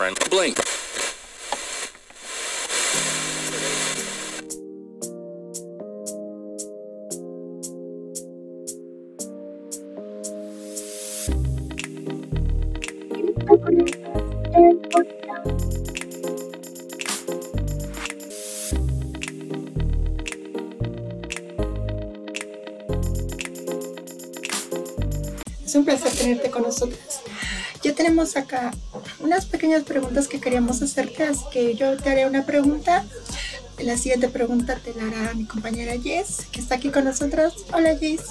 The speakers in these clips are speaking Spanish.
Blink. Es un placer tenerte con nosotros. Ya tenemos acá unas pequeñas preguntas que queríamos hacerte, así que yo te haré una pregunta. La siguiente pregunta te la hará mi compañera Jess, que está aquí con nosotros. Hola Jess.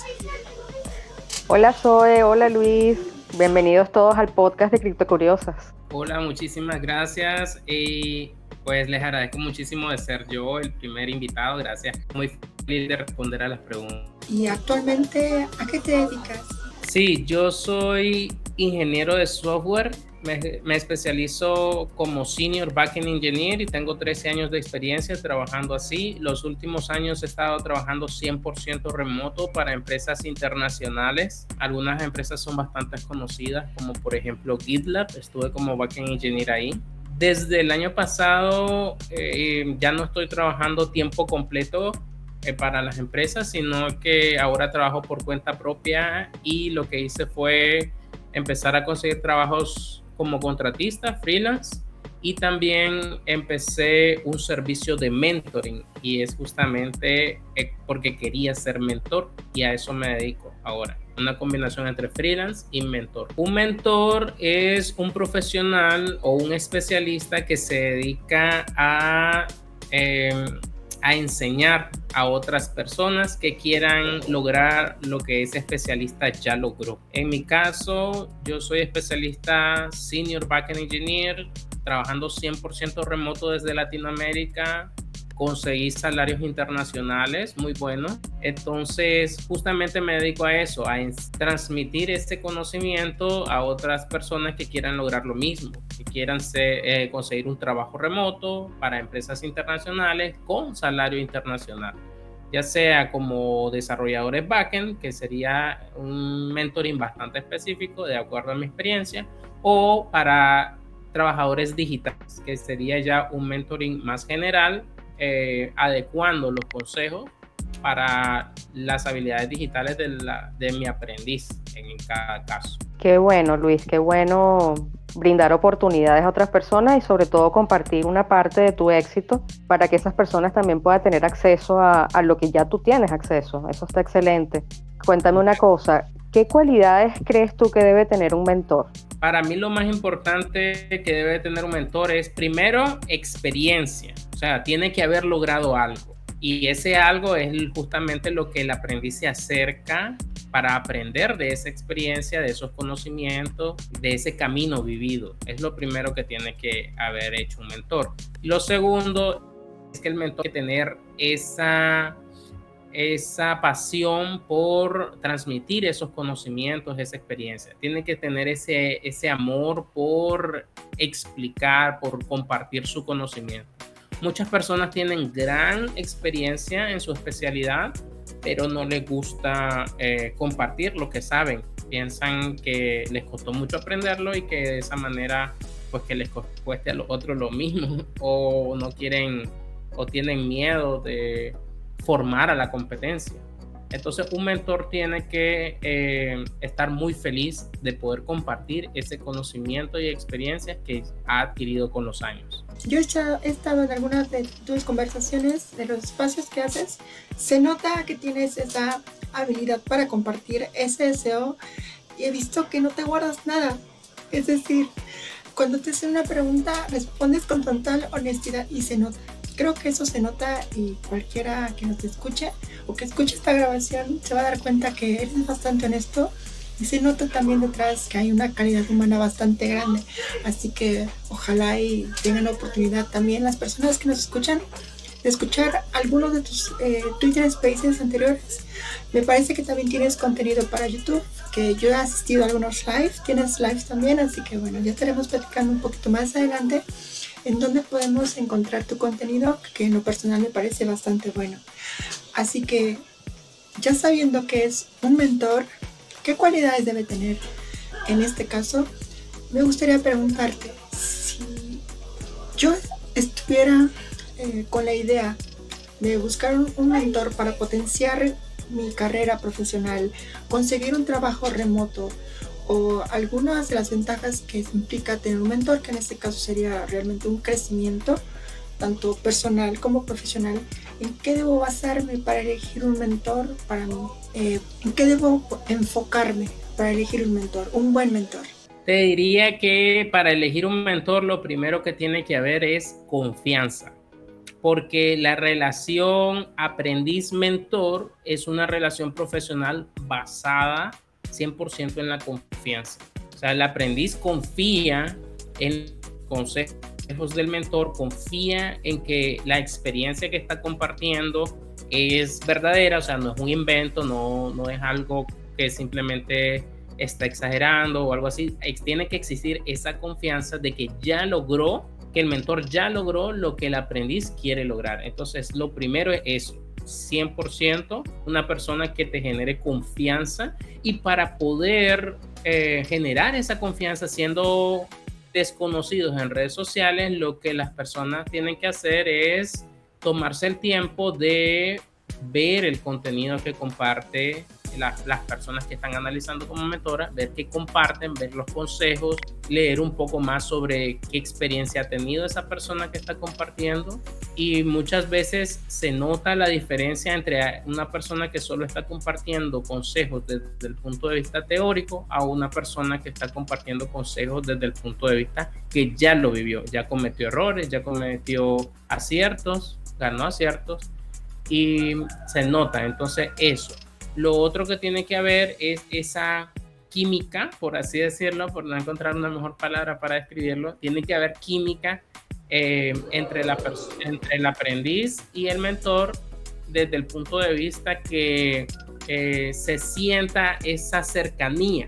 Hola Zoe, hola Luis. Bienvenidos todos al podcast de Cripto Curiosas. Hola, muchísimas gracias. Y pues les agradezco muchísimo de ser yo el primer invitado. Gracias. Muy feliz de responder a las preguntas. ¿Y actualmente a qué te dedicas? Sí, yo soy ingeniero de software. Me, me, especializo como Senior Backend Engineer y tengo 13 años de experiencia trabajando así. Los últimos años he estado trabajando 100% remoto para empresas internacionales. Algunas empresas son bastante conocidas, como por ejemplo GitLab. Estuve como Backend Engineer ahí. Desde el año pasado eh, ya no estoy trabajando tiempo completo eh, para las empresas, sino que ahora trabajo por cuenta propia y lo que hice fue empezar a conseguir trabajos como contratista, freelance, y también empecé un servicio de mentoring y es justamente eh, porque quería ser mentor y a eso me dedico ahora. Una combinación entre freelance y mentor. Un mentor es un profesional o un especialista que se dedica a eh, a enseñar a otras personas que quieran lograr lo que ese especialista ya logró. En mi caso, yo soy especialista Senior Backend Engineer, trabajando 100% remoto desde Latinoamérica, conseguí salarios internacionales muy buenos. Entonces, justamente me dedico a eso, a transmitir este conocimiento a otras personas que quieran lograr lo mismo, que quieran eh, conseguir un trabajo remoto para empresas internacionales con salario internacional ya sea como desarrolladores backend, que sería un mentoring bastante específico de acuerdo a mi experiencia, o para trabajadores digitales, que sería ya un mentoring más general eh, adecuando los consejos para las habilidades digitales de, la, de mi aprendiz en cada caso. Qué bueno, Luis, qué bueno brindar oportunidades a otras personas y sobre todo compartir una parte de tu éxito para que esas personas también puedan tener acceso a, a lo que ya tú tienes acceso. Eso está excelente. Cuéntame una cosa, ¿qué cualidades crees tú que debe tener un mentor? Para mí lo más importante que debe tener un mentor es primero experiencia. Sea, tiene que haber logrado algo. Y ese algo es justamente lo que el aprendiz se acerca para aprender de esa experiencia, de esos conocimientos, de ese camino vivido. Es lo primero que tiene que haber hecho un mentor. Lo segundo es que el mentor tiene que tener esa, esa pasión por transmitir esos conocimientos, esa experiencia. Tiene que tener ese, ese amor por explicar, por compartir su conocimiento. Muchas personas tienen gran experiencia en su especialidad, pero no les gusta eh, compartir lo que saben. Piensan que les costó mucho aprenderlo y que de esa manera, pues que les cueste a los otros lo mismo, o no quieren o tienen miedo de formar a la competencia. Entonces un mentor tiene que eh, estar muy feliz de poder compartir ese conocimiento y experiencias que ha adquirido con los años. Yo he estado en algunas de tus conversaciones, de los espacios que haces, se nota que tienes esa habilidad para compartir ese deseo y he visto que no te guardas nada. Es decir, cuando te hacen una pregunta, respondes con total honestidad y se nota. Creo que eso se nota y cualquiera que nos escuche o que escuche esta grabación se va a dar cuenta que eres bastante honesto y se nota también detrás que hay una calidad humana bastante grande. Así que ojalá y tengan la oportunidad también las personas que nos escuchan de escuchar algunos de tus eh, Twitter Spaces anteriores. Me parece que también tienes contenido para YouTube, que yo he asistido a algunos live, tienes live también, así que bueno, ya estaremos platicando un poquito más adelante en dónde podemos encontrar tu contenido, que en lo personal me parece bastante bueno. Así que, ya sabiendo que es un mentor, ¿qué cualidades debe tener? En este caso, me gustaría preguntarte si yo estuviera eh, con la idea de buscar un mentor para potenciar mi carrera profesional, conseguir un trabajo remoto o algunas de las ventajas que implica tener un mentor, que en este caso sería realmente un crecimiento, tanto personal como profesional, ¿en qué debo basarme para elegir un mentor para mí? Eh, ¿En qué debo enfocarme para elegir un mentor, un buen mentor? Te diría que para elegir un mentor lo primero que tiene que haber es confianza porque la relación aprendiz-mentor es una relación profesional basada 100% en la confianza. O sea, el aprendiz confía en consejos del mentor, confía en que la experiencia que está compartiendo es verdadera, o sea, no es un invento, no, no es algo que simplemente está exagerando o algo así. Tiene que existir esa confianza de que ya logró que el mentor ya logró lo que el aprendiz quiere lograr. Entonces, lo primero es eso, 100% una persona que te genere confianza y para poder eh, generar esa confianza siendo desconocidos en redes sociales, lo que las personas tienen que hacer es tomarse el tiempo de ver el contenido que comparte las personas que están analizando como mentora, ver qué comparten, ver los consejos, leer un poco más sobre qué experiencia ha tenido esa persona que está compartiendo. Y muchas veces se nota la diferencia entre una persona que solo está compartiendo consejos desde el punto de vista teórico a una persona que está compartiendo consejos desde el punto de vista que ya lo vivió, ya cometió errores, ya cometió aciertos, ganó aciertos y se nota. Entonces eso, lo otro que tiene que haber es esa química, por así decirlo, por no encontrar una mejor palabra para describirlo, tiene que haber química eh, entre, la entre el aprendiz y el mentor desde el punto de vista que eh, se sienta esa cercanía,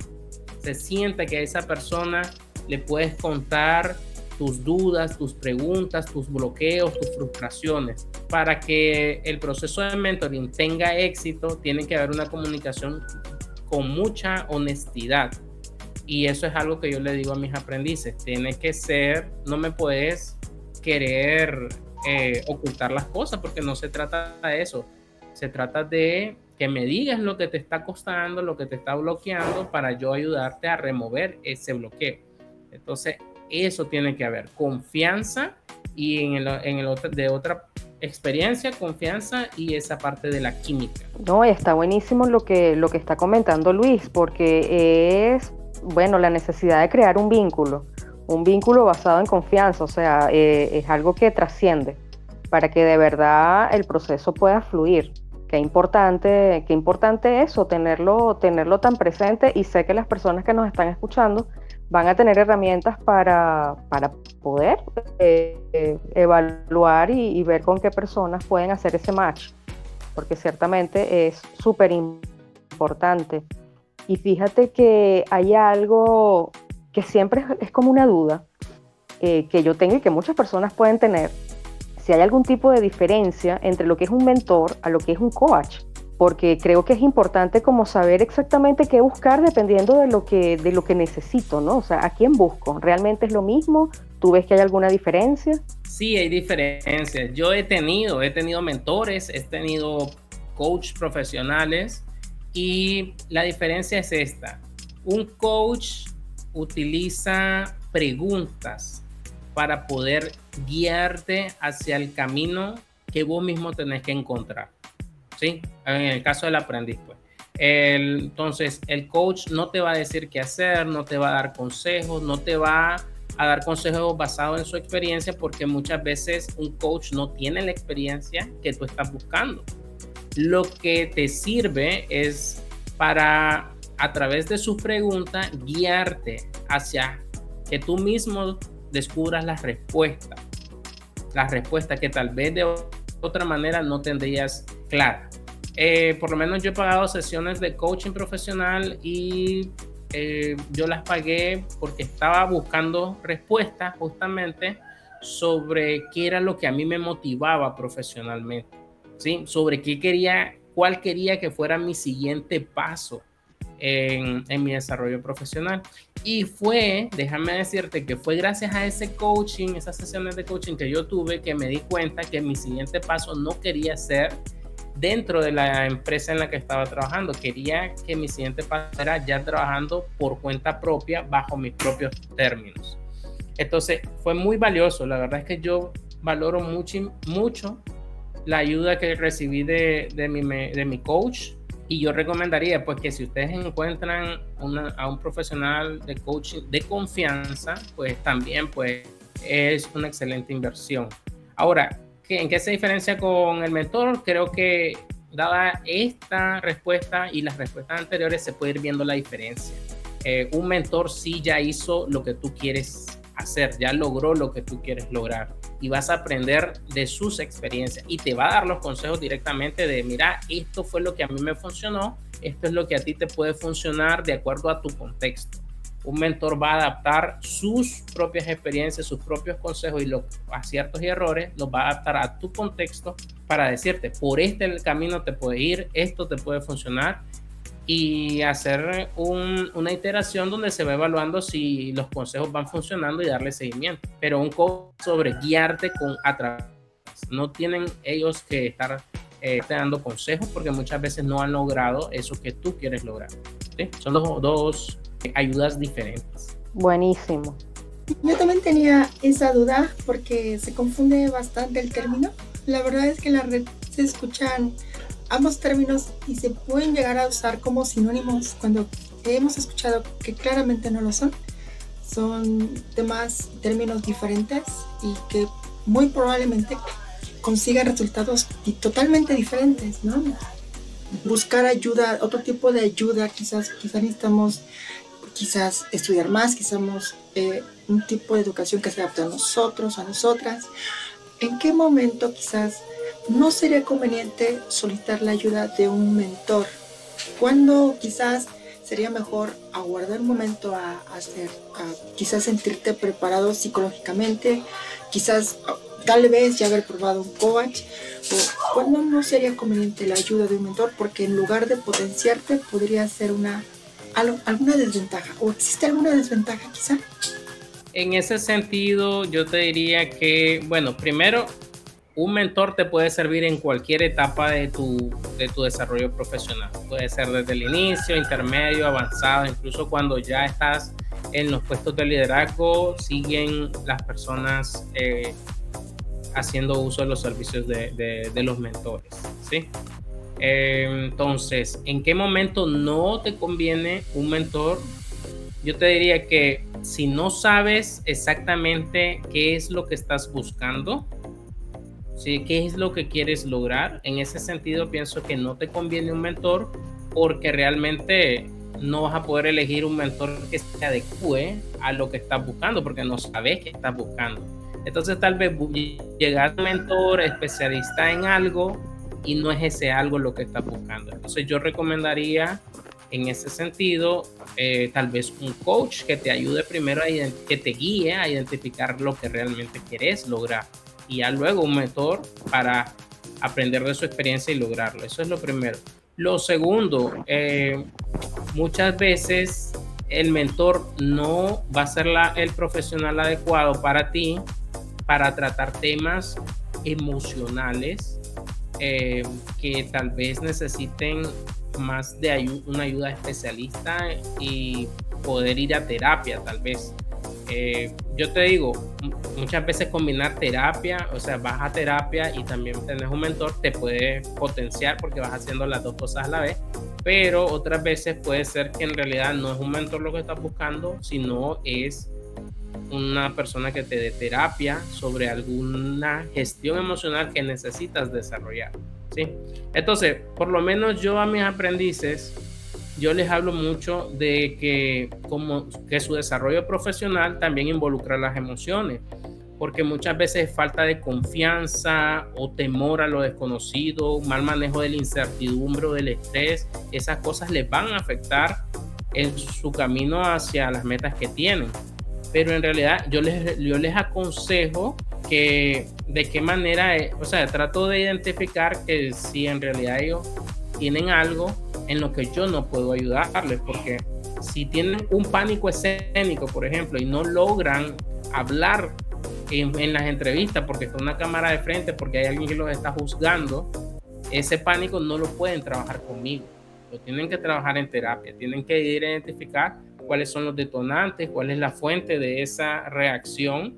se sienta que a esa persona le puedes contar tus dudas, tus preguntas, tus bloqueos, tus frustraciones. Para que el proceso de mentoring tenga éxito, tiene que haber una comunicación con mucha honestidad. Y eso es algo que yo le digo a mis aprendices. Tiene que ser, no me puedes querer eh, ocultar las cosas porque no se trata de eso. Se trata de que me digas lo que te está costando, lo que te está bloqueando para yo ayudarte a remover ese bloqueo. Entonces, eso tiene que haber confianza y en el, en el otro, de otra experiencia, confianza y esa parte de la química. No, está buenísimo lo que, lo que está comentando Luis, porque es, bueno, la necesidad de crear un vínculo, un vínculo basado en confianza, o sea, eh, es algo que trasciende para que de verdad el proceso pueda fluir. Qué importante, qué importante eso, tenerlo, tenerlo tan presente y sé que las personas que nos están escuchando van a tener herramientas para, poder eh, evaluar y, ver con qué personas pueden hacer ese match, porque ciertamente es súper importante. Y fíjate que hay algo que siempre es como una duda eh, que yo tengo y que muchas personas pueden tener, si hay algún tipo de diferencia entre lo que es un mentor a lo que es un coach porque creo que es importante como saber exactamente qué buscar dependiendo de lo que, de lo que necesito, ¿no? O sea, ¿a quién busco? ¿Realmente es lo mismo? ¿Tú ves que hay alguna diferencia? Sí, hay diferencias. Yo he tenido, he tenido mentores, he tenido coach profesionales y la diferencia es esta. Un coach utiliza preguntas para poder guiarte hacia el camino que vos mismo tenés que encontrar. ¿Sí? En el caso del aprendiz, pues. entonces, el coach no te va a decir qué hacer, no te va a dar consejos, no te va a dar consejos basados en su experiencia, porque muchas veces un coach no tiene la experiencia que tú estás buscando. Lo que te sirve es para, a través de su pregunta, guiarte hacia que tú mismo descubras las respuestas. Las respuestas que tal vez de otra manera no tendrías clara. Eh, por lo menos yo he pagado sesiones de coaching profesional y eh, yo las pagué porque estaba buscando respuestas justamente sobre qué era lo que a mí me motivaba profesionalmente, ¿sí? Sobre qué quería, cuál quería que fuera mi siguiente paso en, en, mi desarrollo profesional. Y fue, déjame decirte que fue gracias a ese coaching, esas sesiones de coaching que yo tuve, que me di cuenta que mi siguiente paso no quería ser dentro de la empresa en la que estaba trabajando. Quería que mi siguiente paso era ya trabajando por cuenta propia, bajo mis propios términos. Entonces fue muy valioso. La verdad es que yo valoro mucho, mucho la ayuda que recibí de, de, mi, de mi coach. Y yo recomendaría pues que si ustedes encuentran a un profesional de coaching de confianza, pues también pues es una excelente inversión. Ahora, ¿en qué se diferencia con el mentor? Creo que dada esta respuesta y las respuestas anteriores se puede ir viendo la diferencia. Eh, un mentor sí ya hizo lo que tú quieres hacer, ya logró lo que tú quieres lograr y vas a aprender de sus experiencias y te va a dar los consejos directamente de, mira, esto fue lo que a mí me funcionó, esto es lo que a ti te puede funcionar de acuerdo a tu contexto. Un mentor va a adaptar sus propias experiencias, sus propios consejos y los aciertos y errores, los va a adaptar a tu contexto para decirte, por este camino te puede ir, esto te puede funcionar y hacer una iteración donde se va evaluando si los consejos van funcionando y darle seguimiento. Pero un coach sobre guiarte con atrás. No tienen ellos que estar eh, dando consejos porque muchas veces no han logrado eso que tú quieres lograr. Son dos, dos ayudas diferentes. Buenísimo. Yo también tenía esa duda porque se confunde bastante el término. La verdad es que en la red se escuchan ambos términos y se pueden llegar a usar como sinónimos cuando hemos escuchado que claramente no lo son. Son temas, términos diferentes y que muy probablemente consigan resultados totalmente diferentes, ¿no? Buscar ayuda, otro tipo de ayuda, quizás, quizás necesitamos quizás estudiar más, quizás eh, un tipo de educación que se adapte a nosotros, a nosotras. ¿En qué momento quizás no sería conveniente solicitar la ayuda de un mentor. Cuando quizás sería mejor aguardar un momento a, hacer, quizás sentirte preparado psicológicamente, quizás tal vez ya haber probado un coach, o cuando no sería conveniente la ayuda de un mentor, porque en lugar de potenciarte podría ser una alguna desventaja, o existe alguna desventaja quizá. En ese sentido, yo te diría que, bueno, primero un mentor te puede servir en cualquier etapa de tu, de tu desarrollo profesional. Puede ser desde el inicio, intermedio, avanzado, incluso cuando ya estás en los puestos de liderazgo, siguen las personas eh, haciendo uso de los servicios de, de, los mentores. ¿sí? Entonces, ¿en qué momento no te conviene un mentor? Yo te diría que si no sabes exactamente qué es lo que estás buscando, ¿sí? ¿Qué es lo que quieres lograr? En ese sentido, pienso que no te conviene un mentor porque realmente no vas a poder elegir un mentor que se adecue a lo que estás buscando porque no sabes qué estás buscando. Entonces tal vez llegar a un mentor especialista en algo y no es ese algo lo que estás buscando. Entonces yo recomendaría en ese sentido eh, tal vez un coach que te ayude primero a que te guíe a identificar lo que realmente quieres lograr y ya luego un mentor para aprender de su experiencia y lograrlo. Eso es lo primero. Lo segundo, eh, muchas veces el mentor no va a ser el profesional adecuado para ti para tratar temas emocionales eh, que tal vez necesiten más de una ayuda especialista y poder ir a terapia tal vez. Eh, yo te digo, muchas veces combinar terapia, o sea, vas a terapia y también tenés un mentor, te puede potenciar porque vas haciendo las dos cosas a la vez, pero otras veces puede ser que en realidad no es un mentor lo que estás buscando, sino es una persona que te dé terapia sobre alguna gestión emocional que necesitas desarrollar. ¿sí? Entonces, por lo menos yo a mis aprendices, yo les hablo mucho de que como que su desarrollo profesional también involucra las emociones, porque muchas veces falta de confianza o temor a lo desconocido, mal manejo de la incertidumbre o del estrés, esas cosas les van a afectar en su camino hacia las metas que tienen. Pero en realidad yo les, yo les aconsejo que de qué manera, o sea, trato de identificar que si en realidad ellos tienen algo en lo que yo no puedo ayudarles, porque si tienen un pánico escénico, por ejemplo, y no logran hablar en, las entrevistas porque está una cámara de frente, porque hay alguien que los está juzgando, ese pánico no lo pueden trabajar conmigo. Lo tienen que trabajar en terapia, tienen que ir a identificar cuáles son los detonantes, cuál es la fuente de esa reacción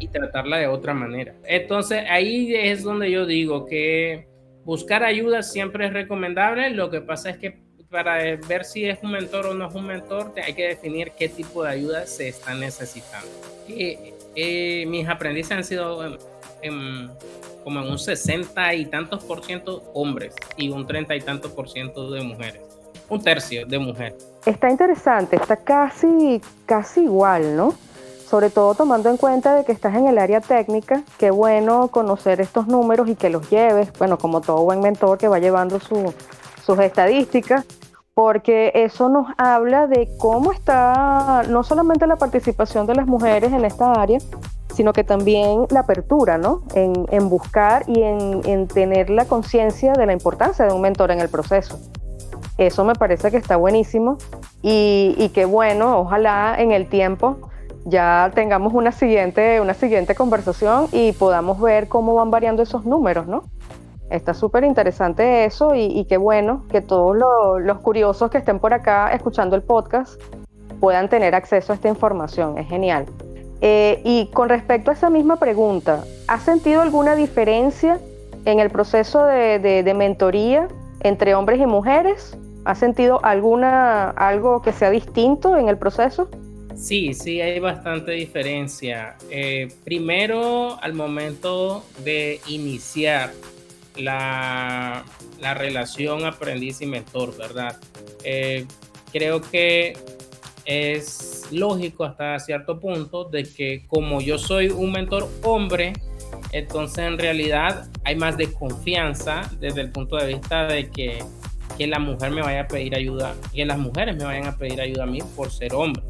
y tratarla de otra manera. Entonces ahí es donde yo digo que buscar ayuda siempre es recomendable. Lo que pasa es que para ver si es un mentor o no es un mentor, hay que definir qué tipo de ayuda se está necesitando. Eh, mis aprendices han sido como en un 60 y tantos por ciento hombres y un 30 y tantos por ciento de mujeres. Un tercio de mujeres. Está interesante, está casi, casi igual, ¿no? Sobre todo tomando en cuenta de que estás en el área técnica, qué bueno conocer estos números y que los lleves, bueno, como todo buen mentor que va llevando sus estadísticas, porque eso nos habla de cómo está no solamente la participación de las mujeres en esta área, sino que también la apertura, ¿no? En, buscar y en, tener la conciencia de la importancia de un mentor en el proceso. Eso me parece que está buenísimo y, y que bueno, ojalá en el tiempo ya tengamos una siguiente, una siguiente conversación y podamos ver cómo van variando esos números, ¿no? Está súper interesante eso y, qué bueno que todos los curiosos que estén por acá escuchando el podcast puedan tener acceso a esta información. Es genial. Eh, y con respecto a esa misma pregunta, ¿has sentido alguna diferencia en el proceso de, mentoría entre hombres y mujeres? ¿Has sentido alguna, algo que sea distinto en el proceso? Sí, sí, hay bastante diferencia. Eh, primero, al momento de iniciar la, relación aprendiz y mentor, ¿verdad? Eh, creo que es lógico hasta cierto punto de que como yo soy un mentor hombre, entonces en realidad hay más desconfianza desde el punto de vista de que, que la mujer me vaya a pedir ayuda, que las mujeres me vayan a pedir ayuda a mí por ser hombre.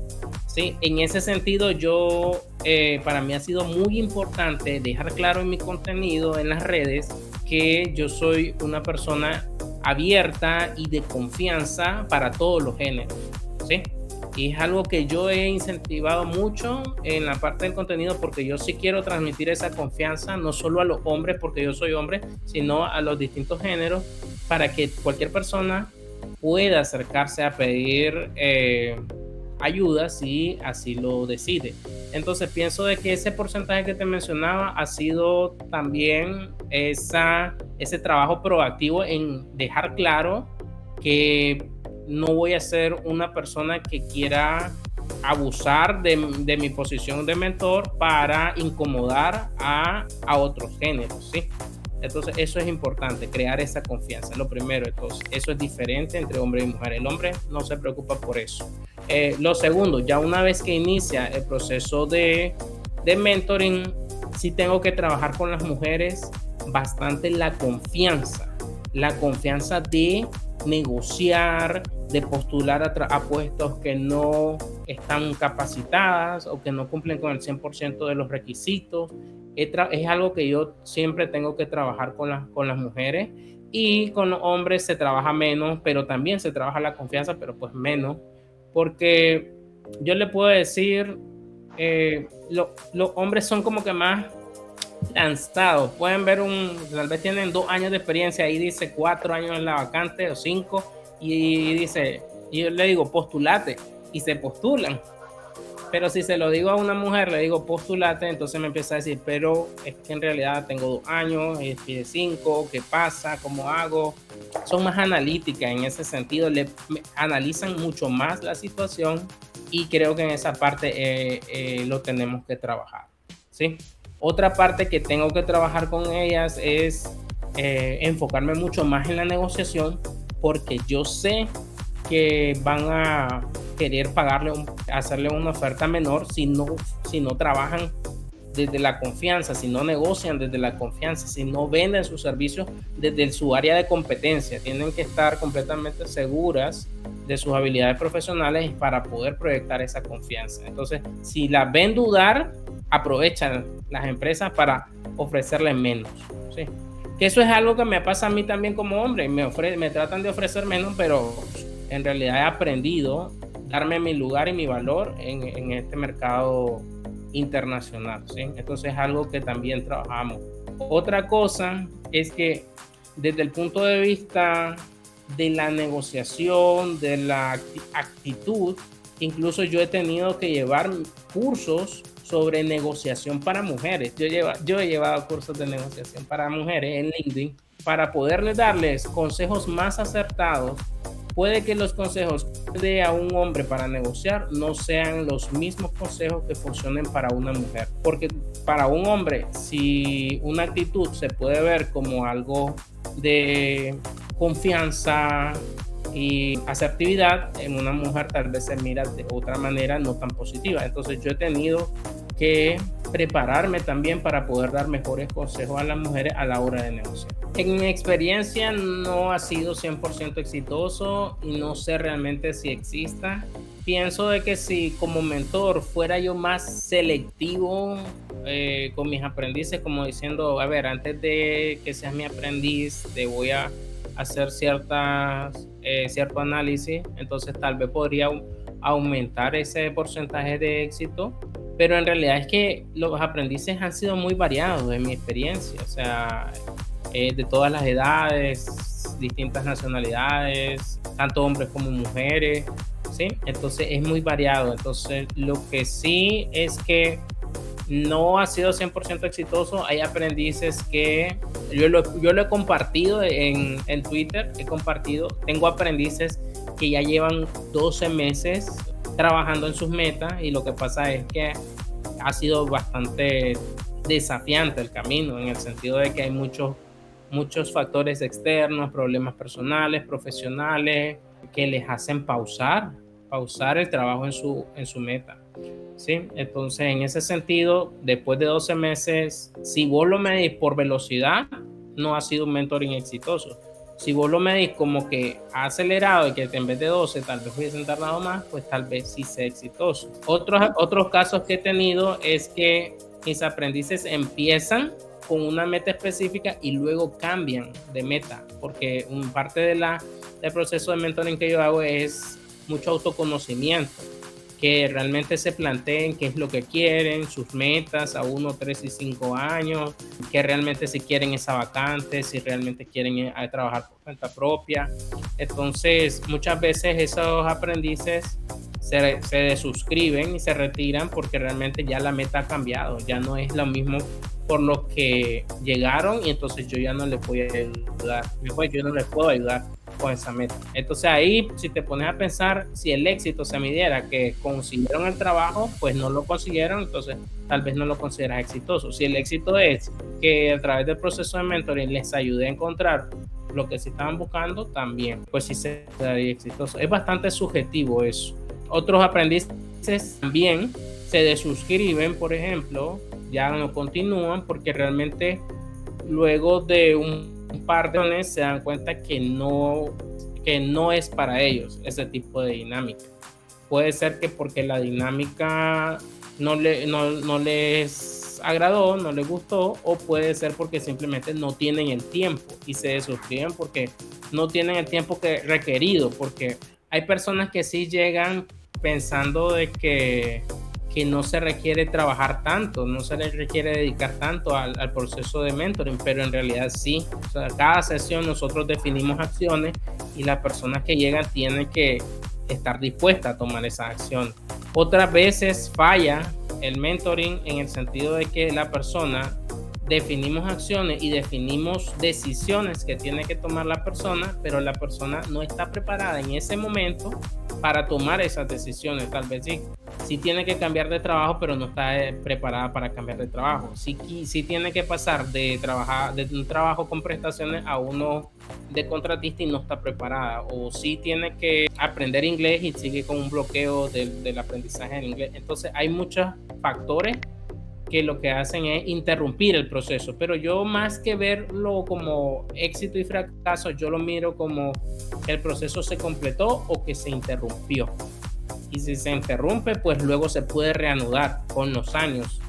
Sí, en ese sentido yo, eh, para mí ha sido muy importante dejar claro en mi contenido en las redes que yo soy una persona abierta y de confianza para todos los géneros, ¿sí? Y es algo que yo he incentivado mucho en la parte del contenido porque yo sí quiero transmitir esa confianza no solo a los hombres porque yo soy hombre, sino a los distintos géneros para que cualquier persona pueda acercarse a pedir eh, ayuda si así lo decide. Entonces pienso de que ese porcentaje que te mencionaba ha sido también esa, ese trabajo proactivo en dejar claro que no voy a ser una persona que quiera abusar de, de mi posición de mentor para incomodar a, a otros géneros, ¿sí? Entonces, eso es importante, crear esa confianza. Lo primero, entonces, eso es diferente entre hombre y mujer. El hombre no se preocupa por eso. Eh, lo segundo, ya una vez que inicia el proceso de, de mentoring, sí tengo que trabajar con las mujeres bastante la confianza. La confianza de negociar, de postular a, a, puestos que no están capacitadas o que no cumplen con el 100% de los requisitos es algo que yo siempre tengo que trabajar con, las con las mujeres y con los hombres se trabaja menos, pero también se trabaja la confianza, pero pues menos, porque yo le puedo decir, eh, los hombres son como que más lanzados, pueden ver un, tal vez tienen dos años de experiencia, ahí dice cuatro años en la vacante o cinco, y dice, y yo le digo, postulate, y se postulan pero si se lo digo a una mujer, le digo postulate, entonces me empieza a decir, pero es que en realidad tengo dos años, de cinco, ¿qué pasa? ¿Cómo hago? Son más analíticas en ese sentido, le analizan mucho más la situación y creo que en esa parte eh, eh, lo tenemos que trabajar. ¿sí? Otra parte que tengo que trabajar con ellas es eh, enfocarme mucho más en la negociación porque yo sé que van a querer pagarle, hacerle una oferta menor si no, si no trabajan desde la confianza, si no negocian desde la confianza, si no venden sus servicios desde su área de competencia. Tienen que estar completamente seguras de sus habilidades profesionales para poder proyectar esa confianza. Entonces, si la ven dudar, aprovechan las empresas para ofrecerles menos. ¿sí? Que eso es algo que me pasa a mí también como hombre. Me, me tratan de ofrecer menos, pero en realidad he aprendido darme mi lugar y mi valor en, en este mercado internacional. ¿sí? Entonces es algo que también trabajamos. Otra cosa es que desde el punto de vista de la negociación, de la actitud, incluso yo he tenido que llevar cursos sobre negociación para mujeres. Yo, yo he llevado cursos de negociación para mujeres en LinkedIn para poderles darles consejos más acertados puede que los consejos de a un hombre para negociar no sean los mismos consejos que funcionen para una mujer. Porque para un hombre, si una actitud se puede ver como algo de confianza y asertividad, en una mujer tal vez se mira de otra manera no tan positiva. Entonces yo he tenido que prepararme también para poder dar mejores consejos a las mujeres a la hora de negociar. En mi experiencia no ha sido 100% exitoso y no sé realmente si exista. Pienso de que si como mentor fuera yo más selectivo eh, con mis aprendices, como diciendo, a ver, antes de que seas mi aprendiz, te voy a hacer ciertas, eh, cierto análisis, entonces tal vez podría aumentar ese porcentaje de éxito pero en realidad es que los aprendices han sido muy variados en mi experiencia, o sea, eh, de todas las edades, distintas nacionalidades, tanto hombres como mujeres, ¿sí? Entonces es muy variado. Entonces lo que sí es que no ha sido 100% exitoso. Hay aprendices que yo lo, yo lo he compartido en, en Twitter, he compartido, tengo aprendices que ya llevan 12 meses trabajando en sus metas y lo que pasa es que ha sido bastante desafiante el camino en el sentido de que hay muchos muchos factores externos, problemas personales, profesionales, que les hacen pausar, pausar el trabajo en su, en su meta. ¿sí? Entonces, en ese sentido, después de 12 meses, si vos lo medís por velocidad, no ha sido un mentoring exitoso. Si vos lo medís como que ha acelerado y que en vez de 12 tal vez hubiesen tardado más, pues tal vez sí sea exitoso. Otros, otros casos que he tenido es que mis aprendices empiezan con una meta específica y luego cambian de meta, porque un parte de la, del proceso de mentoring que yo hago es mucho autoconocimiento que realmente se planteen qué es lo que quieren, sus metas a uno, tres y cinco años, que realmente si quieren esa vacante, si realmente quieren eh, trabajar por cuenta propia. Entonces, muchas veces esos aprendices se, se desuscriben y se retiran porque realmente ya la meta ha cambiado, ya no es lo mismo por lo que llegaron y entonces yo ya no les voy a ayudar, yo no les puedo ayudar con esa meta. Entonces ahí, si te pones a pensar, si el éxito se midiera que consiguieron el trabajo, pues no lo consiguieron, entonces tal vez no lo consideras exitoso. Si el éxito es que a través del proceso de mentoring les ayude a encontrar lo que se estaban buscando, también, pues sí sería exitoso. Es bastante subjetivo eso. Otros aprendices también se desuscriben, por ejemplo, ya no continúan porque realmente luego de un par de años se dan cuenta que no, que no es para ellos ese tipo de dinámica. Puede ser que porque la dinámica no, le, no, no les agradó, no les gustó, o puede ser porque simplemente no tienen el tiempo y se desuscriben porque no tienen el tiempo que requerido, porque hay personas que sí llegan pensando de que que no se requiere trabajar tanto, no se le requiere dedicar tanto al, proceso de mentoring, pero en realidad sí. O cada sesión nosotros definimos acciones y la persona que llega tiene que estar dispuesta a tomar esa acción. Otras veces falla el mentoring en el sentido de que la persona definimos acciones y definimos decisiones que tiene que tomar la persona, pero la persona no está preparada en ese momento para tomar esas decisiones. Tal vez sí, sí tiene que cambiar de trabajo, pero no está eh, preparada para cambiar de trabajo. Sí, sí tiene que pasar de, trabajar, de un trabajo con prestaciones a uno de contratista y no está preparada. O sí tiene que aprender inglés y sigue con un bloqueo del, del aprendizaje en inglés. Entonces hay muchos factores que lo que hacen es interrumpir el proceso. Pero yo más que verlo como éxito y fracaso, yo lo miro como que el proceso se completó o que se interrumpió. Y si se interrumpe, pues luego se puede reanudar con los años.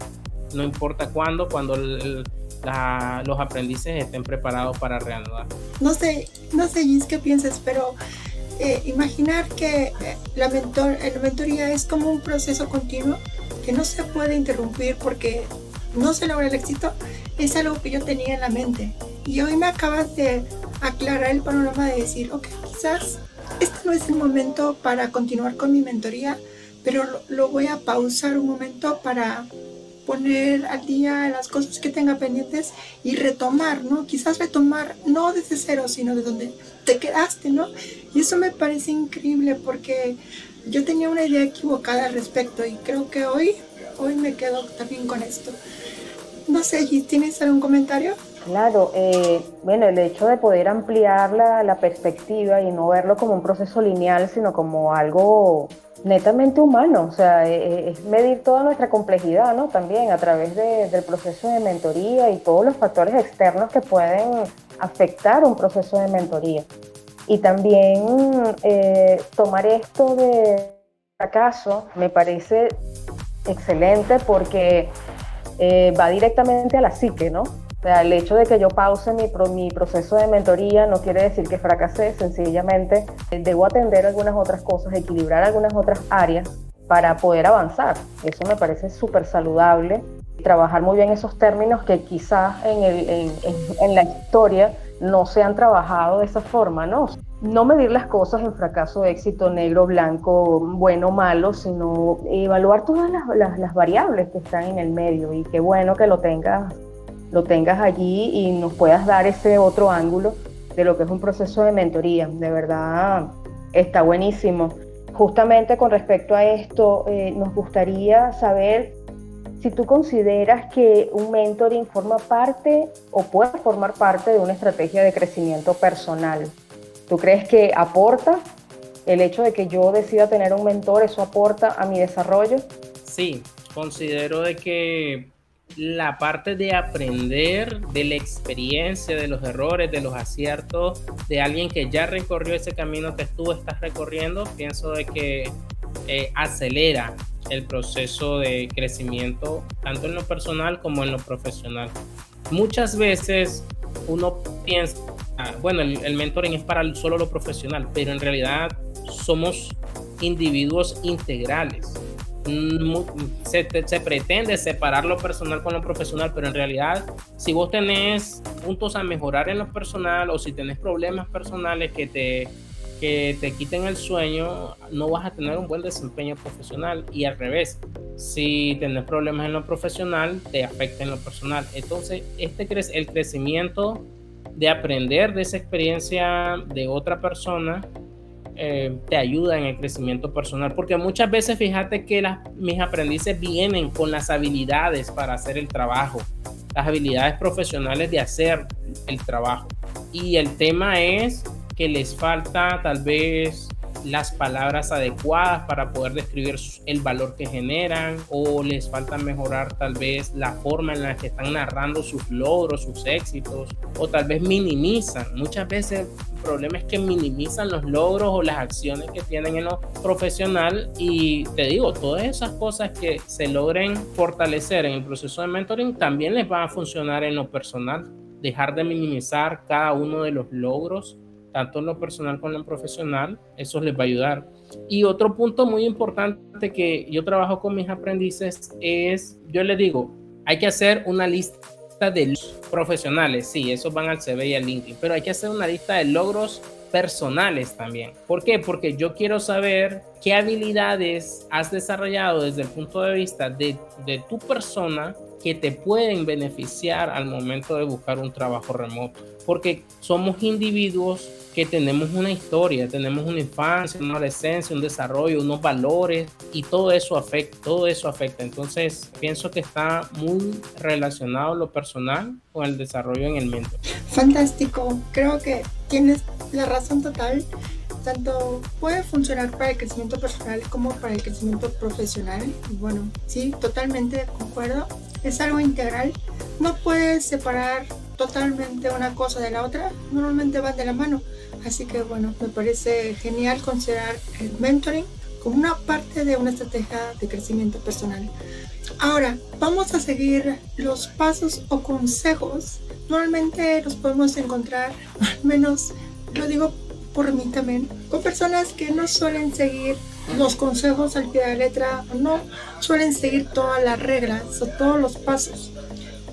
no importa cuándo, cuando los aprendices estén preparados para reanudar. No sé, no sé, Gis, qué piensas, pero eh, imaginar que eh, la, mentor, la mentoría es como un proceso continuo que no se puede interrumpir porque no se logra el éxito, es algo que yo tenía en la mente. Y hoy me acabas de aclarar el panorama de decir, ok, quizás este no es el momento para continuar con mi mentoría, pero lo, voy a pausar un momento para poner al día las cosas que tenga pendientes y retomar, ¿no? Quizás retomar no desde cero, sino de donde te quedaste, ¿no? Y eso me parece increíble porque yo tenía una idea equivocada al respecto y creo que hoy, hoy me quedo también con esto. No sé, ¿tienes algún comentario? Claro, eh, bueno, el hecho de poder ampliar la, la, perspectiva y no verlo como un proceso lineal, sino como algo netamente humano, o sea, e, e, es, medir toda nuestra complejidad, ¿no? También a través de, del proceso de mentoría y todos los factores externos que pueden afectar un proceso de mentoría. Y también eh, tomar esto de fracaso me parece excelente porque eh, va directamente a la psique, ¿no? O sea, el hecho de que yo pause mi, mi proceso de mentoría no quiere decir que fracasé, sencillamente eh, debo atender algunas otras cosas, equilibrar algunas otras áreas para poder avanzar. Eso me parece súper saludable. Trabajar muy bien esos términos que quizás en, el, en, en, la historia no se han trabajado de esa forma, ¿no? No medir las cosas en fracaso, éxito, negro, blanco, bueno, malo, sino evaluar todas las, las, variables que están en el medio y qué bueno que lo tengas lo tengas allí y nos puedas dar ese otro ángulo de lo que es un proceso de mentoría. De verdad, está buenísimo. Justamente con respecto a esto, eh, nos gustaría saber si tú consideras que un mentoring forma parte o puede formar parte de una estrategia de crecimiento personal. ¿Tú crees que aporta el hecho de que yo decida tener un mentor, eso aporta a mi desarrollo? Sí, considero de que la parte de aprender de la experiencia, de los errores, de los aciertos, de alguien que ya recorrió ese camino que tú estás recorriendo, pienso de que eh, acelera el proceso de crecimiento, tanto en lo personal como en lo profesional. Muchas veces uno piensa, ah, bueno, el, el mentoring es para solo lo profesional, pero en realidad somos individuos integrales se, se, pretende separar lo personal con lo profesional, pero en realidad, si vos tenés puntos a mejorar en lo personal o si tenés problemas personales que te, que te quiten el sueño, no vas a tener un buen desempeño profesional. Y al revés, si tenés problemas en lo profesional, te afecta en lo personal. Entonces, este el crecimiento de aprender de esa experiencia de otra persona eh, te ayuda en el crecimiento personal, porque muchas veces fíjate que las, mis aprendices vienen con las habilidades para hacer el trabajo, las habilidades profesionales de hacer el trabajo. Y el tema es que les falta tal vez las palabras adecuadas para poder describir el valor que generan o les falta mejorar tal vez la forma en la que están narrando sus logros, sus éxitos o tal vez minimizan. Muchas veces el problema es que minimizan los logros o las acciones que tienen en lo profesional y te digo, todas esas cosas que se logren fortalecer en el proceso de mentoring también les van a funcionar en lo personal. Dejar de minimizar cada uno de los logros tanto en lo personal como en lo profesional, eso les va a ayudar. Y otro punto muy importante que yo trabajo con mis aprendices es, yo les digo, hay que hacer una lista de profesionales, sí, esos van al CV y al LinkedIn, pero hay que hacer una lista de logros personales también. ¿Por qué? Porque yo quiero saber qué habilidades has desarrollado desde el punto de vista de, de tu persona que te pueden beneficiar al momento de buscar un trabajo remoto. Porque somos individuos que tenemos una historia, tenemos una infancia, una adolescencia, un desarrollo, unos valores y todo eso afecta, todo eso afecta. Entonces, pienso que está muy relacionado lo personal con el desarrollo en el mentor. Fantástico, creo que tienes la razón total. Tanto puede funcionar para el crecimiento personal como para el crecimiento profesional. Y bueno, sí, totalmente concuerdo. Es algo integral. No puedes separar totalmente una cosa de la otra. Normalmente van de la mano Así que bueno, me parece genial considerar el mentoring como una parte de una estrategia de crecimiento personal. Ahora, vamos a seguir los pasos o consejos. Normalmente los podemos encontrar, al menos lo digo por mí también, con personas que no suelen seguir los consejos al pie de la letra, no suelen seguir todas las reglas o todos los pasos.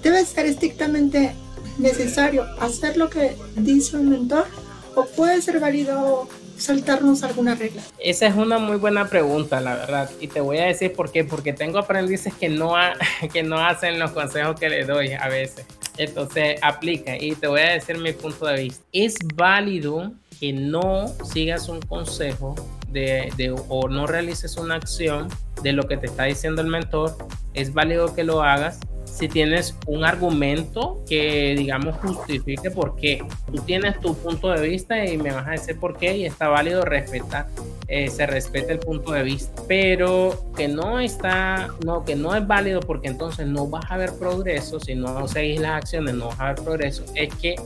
Debe ser estrictamente necesario hacer lo que dice un mentor o puede ser válido saltarnos alguna regla? Esa es una muy buena pregunta, la verdad. Y te voy a decir por qué. Porque tengo aprendices que no, que no hacen los consejos que les doy a veces. Entonces aplica y te voy a decir mi punto de vista. Es válido que no sigas un consejo de, de, o no realices una acción de lo que te está diciendo el mentor. Es válido que lo hagas si tienes un argumento que, digamos, justifique por qué. Tú tienes tu punto de vista y me vas a decir por qué y está válido respetar, eh, se respeta el punto de vista, pero que no está, no, que no es válido porque entonces no vas a ver progreso, si no seguís las acciones no vas a ver progreso, es que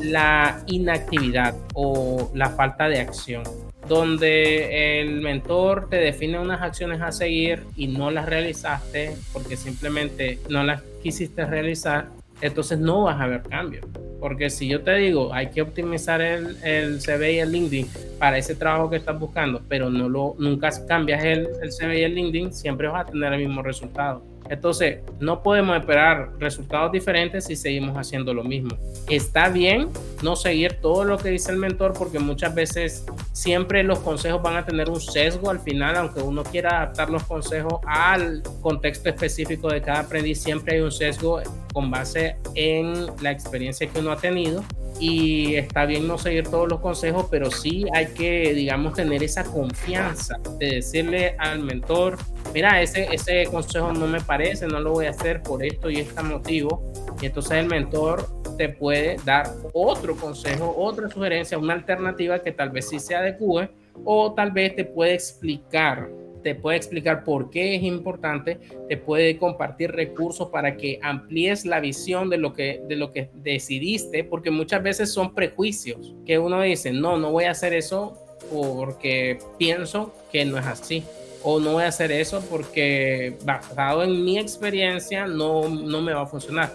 la inactividad o la falta de acción donde el mentor te define unas acciones a seguir y no las realizaste porque simplemente no las quisiste realizar, entonces no vas a ver cambio. Porque si yo te digo, hay que optimizar el, el CV y el LinkedIn para ese trabajo que estás buscando, pero no lo, nunca cambias el, el CV y el LinkedIn, siempre vas a tener el mismo resultado. Entonces, no podemos esperar resultados diferentes si seguimos haciendo lo mismo. Está bien no seguir todo lo que dice el mentor porque muchas veces siempre los consejos van a tener un sesgo al final, aunque uno quiera adaptar los consejos al contexto específico de cada aprendiz, siempre hay un sesgo con base en la experiencia que uno ha tenido y está bien no seguir todos los consejos, pero sí hay que, digamos, tener esa confianza de decirle al mentor, mira, ese, ese consejo no me parece, no lo voy a hacer por esto y este motivo. Y entonces el mentor te puede dar otro consejo, otra sugerencia, una alternativa que tal vez sí se adecue o tal vez te puede explicar te puede explicar por qué es importante, te puede compartir recursos para que amplíes la visión de lo que, de lo que decidiste, porque muchas veces son prejuicios que uno dice, no, no voy a hacer eso porque pienso que no es así. O no voy a hacer eso porque basado en mi experiencia no, no me va a funcionar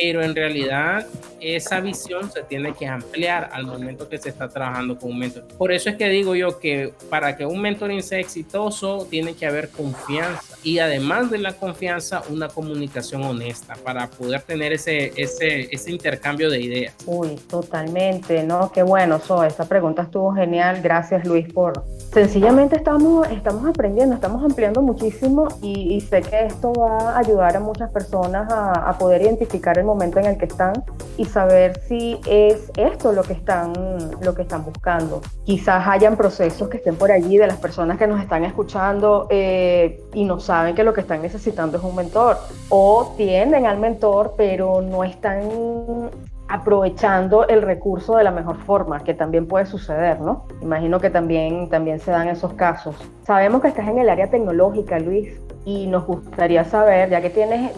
pero en realidad esa visión se tiene que ampliar al momento que se está trabajando con un mentor. Por eso es que digo yo que para que un mentoring sea exitoso tiene que haber confianza y además de la confianza una comunicación honesta para poder tener ese, ese, ese intercambio de ideas. Uy, totalmente, ¿no? Qué bueno, so, esta pregunta estuvo genial. Gracias Luis por... Sencillamente estamos, estamos aprendiendo, estamos ampliando muchísimo y, sé que esto va a ayudar a muchas personas a, a poder identificar el momento en el que están y saber si es esto lo que están, lo que están buscando. Quizás hayan procesos que estén por allí de las personas que nos están escuchando eh, y no saben que lo que están necesitando es un mentor o tienden al mentor pero no están aprovechando el recurso de la mejor forma, que también puede suceder, ¿no? Imagino que también, también se dan esos casos. Sabemos que estás en el área tecnológica, Luis, y nos gustaría saber, ya que tienes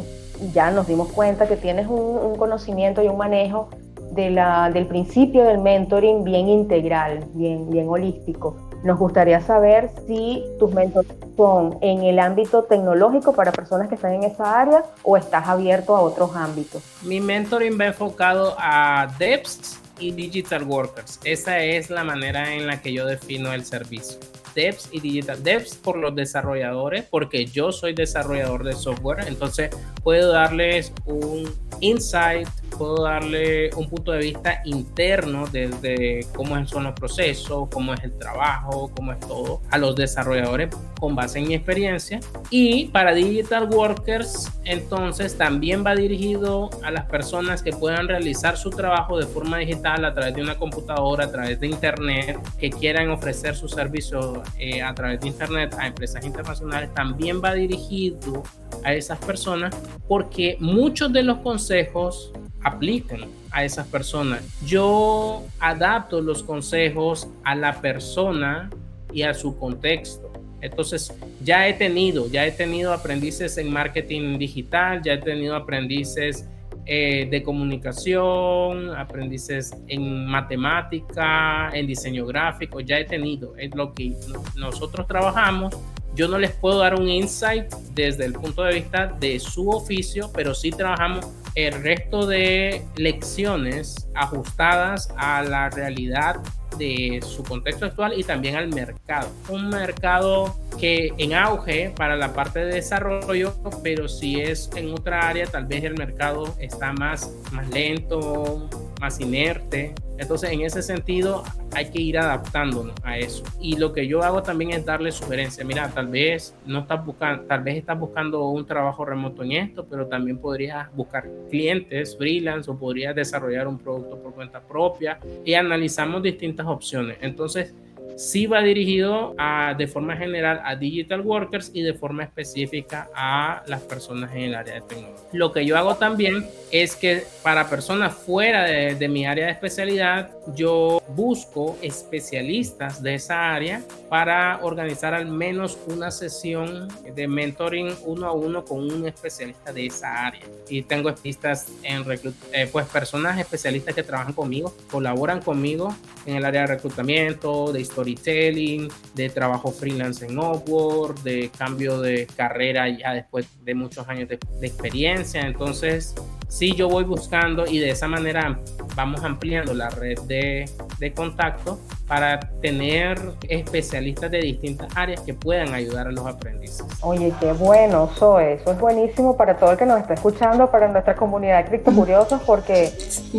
ya nos dimos cuenta que tienes un, conocimiento y un manejo de del principio del mentoring bien integral, bien, bien holístico. Nos gustaría saber si tus mentores son en el ámbito tecnológico para personas que están en esa área o estás abierto a otros ámbitos. Mi mentoring va enfocado a devs y digital workers. Esa es la manera en la que yo defino el servicio devs y digital devs por los desarrolladores, porque yo soy desarrollador de software, entonces puedo darles un insight, puedo darle un punto de vista interno desde cómo son los procesos, cómo es el trabajo, cómo es todo a los desarrolladores con base en mi experiencia. Y para digital workers, entonces también va dirigido a las personas que puedan realizar su trabajo de forma digital a través de una computadora, a través de internet, que quieran ofrecer su servicio eh, a través de internet a empresas internacionales. También va dirigido a esas personas porque muchos de los consejos aplican a esas personas. Yo adapto los consejos a la persona y a su contexto. Entonces, ya he tenido, ya he tenido aprendices en marketing digital, ya he tenido aprendices eh, de comunicación, aprendices en matemática, en diseño gráfico, ya he tenido. Es lo que nosotros trabajamos yo no les puedo dar un insight desde el punto de vista de su oficio, pero sí trabajamos el resto de lecciones ajustadas a la realidad de su contexto actual y también al mercado. Un mercado que en auge para la parte de desarrollo, pero si es en otra área, tal vez el mercado está más, más lento, más inerte. Entonces, en ese sentido, hay que ir adaptándonos a eso. Y lo que yo hago también es darle sugerencias. Mira, tal vez no estás buscando, tal vez estás buscando un trabajo remoto en esto, pero también podrías buscar clientes freelance o podrías desarrollar un producto por cuenta propia y analizamos distintas opciones. Entonces, sí va dirigido a, de forma general a digital workers y de forma específica a las personas en el área de tecnología. Lo que yo hago también es que para personas fuera de, de mi área de especialidad, yo busco especialistas de esa área para organizar al menos una sesión de mentoring uno a uno con un especialista de esa área. Y tengo especialistas en eh, pues personas especialistas que trabajan conmigo, colaboran conmigo en el área de reclutamiento, de storytelling, de trabajo freelance en Upwork, de cambio de carrera ya después de muchos años de, experiencia. Entonces, sí yo voy buscando y de esa manera vamos ampliando la red de, de contacto para tener especialistas de distintas áreas que puedan ayudar a los aprendices. Oye, qué bueno, Zoe. Eso es buenísimo para todo el que nos está escuchando, para nuestra comunidad de criptocuriosos, porque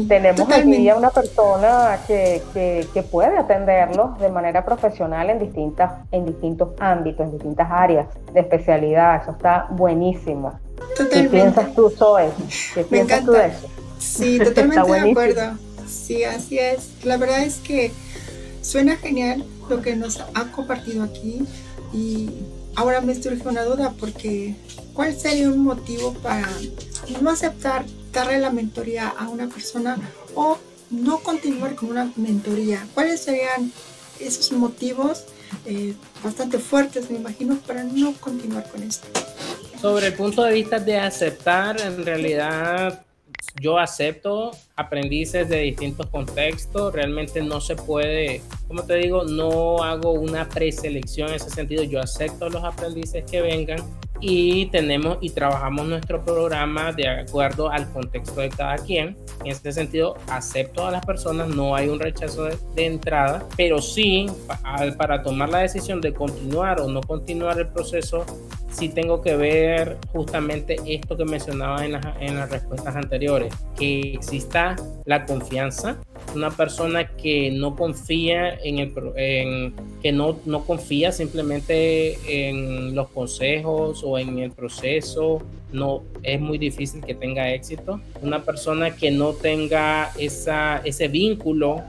tenemos aquí a una persona que, que, que, puede atenderlos de manera profesional en, distintas, en distintos ámbitos, en distintas áreas de especialidad. Eso está buenísimo. ¿Qué piensas tú, Zoe? ¿Qué piensas tú de eso? Sí, totalmente de acuerdo. Sí, así es. La verdad es que suena genial lo que nos ha compartido aquí y ahora me surge una duda porque ¿cuál sería un motivo para no aceptar darle la mentoría a una persona o no continuar con una mentoría? ¿Cuáles serían esos motivos eh, bastante fuertes, me imagino, para no continuar con esto? Sobre el punto de vista de aceptar, en realidad yo acepto aprendices de distintos contextos, realmente no se puede, como te digo, no hago una preselección en ese sentido, yo acepto los aprendices que vengan y tenemos y trabajamos nuestro programa de acuerdo al contexto de cada quien. En este sentido, acepto a las personas, no hay un rechazo de, entrada, pero sí para tomar la decisión de continuar o no continuar el proceso, sí tengo que ver justamente esto que mencionaba en, en las respuestas anteriores, que exista la confianza una persona que no confía en el en, que no, no confía simplemente en los consejos o en el proceso no es muy difícil que tenga éxito. Una persona que no tenga esa, ese vínculo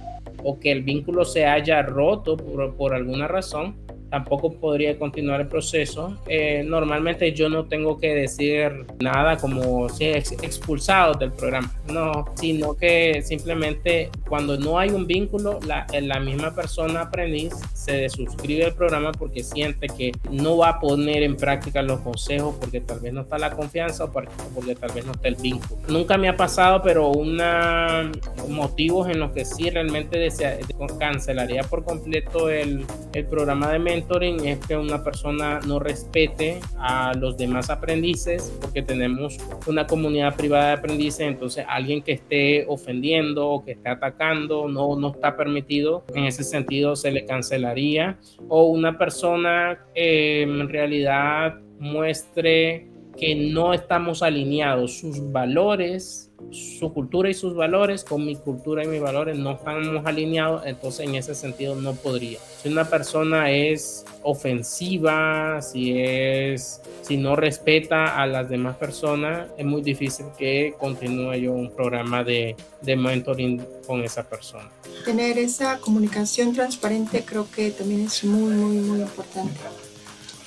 o que el vínculo se haya roto por, por alguna razón tampoco podría continuar el proceso. Eh, normalmente yo no tengo que decir nada como si es expulsado del programa, no, sino que simplemente cuando no hay un vínculo, la, la misma persona aprendiz se suscribe al programa porque siente que no va a poner en práctica los consejos porque tal vez no está la confianza o porque, tal vez no está el vínculo. Nunca me ha pasado, pero una motivos en los que sí realmente desea, cancelaría por completo el, el programa de mente es que una persona no respete a los demás aprendices, porque tenemos una comunidad privada de aprendices, entonces alguien que esté ofendiendo o que esté atacando no, no está permitido, en ese sentido se le cancelaría, o una persona eh, en realidad muestre que no estamos alineados, sus valores su cultura y sus valores con mi cultura y mis valores no estamos alineados, entonces en ese sentido no podría. Si una persona es ofensiva, si es si no respeta a las demás personas, es muy difícil que continúe yo un programa de, de mentoring con esa persona. Tener esa comunicación transparente creo que también es muy, muy, muy importante.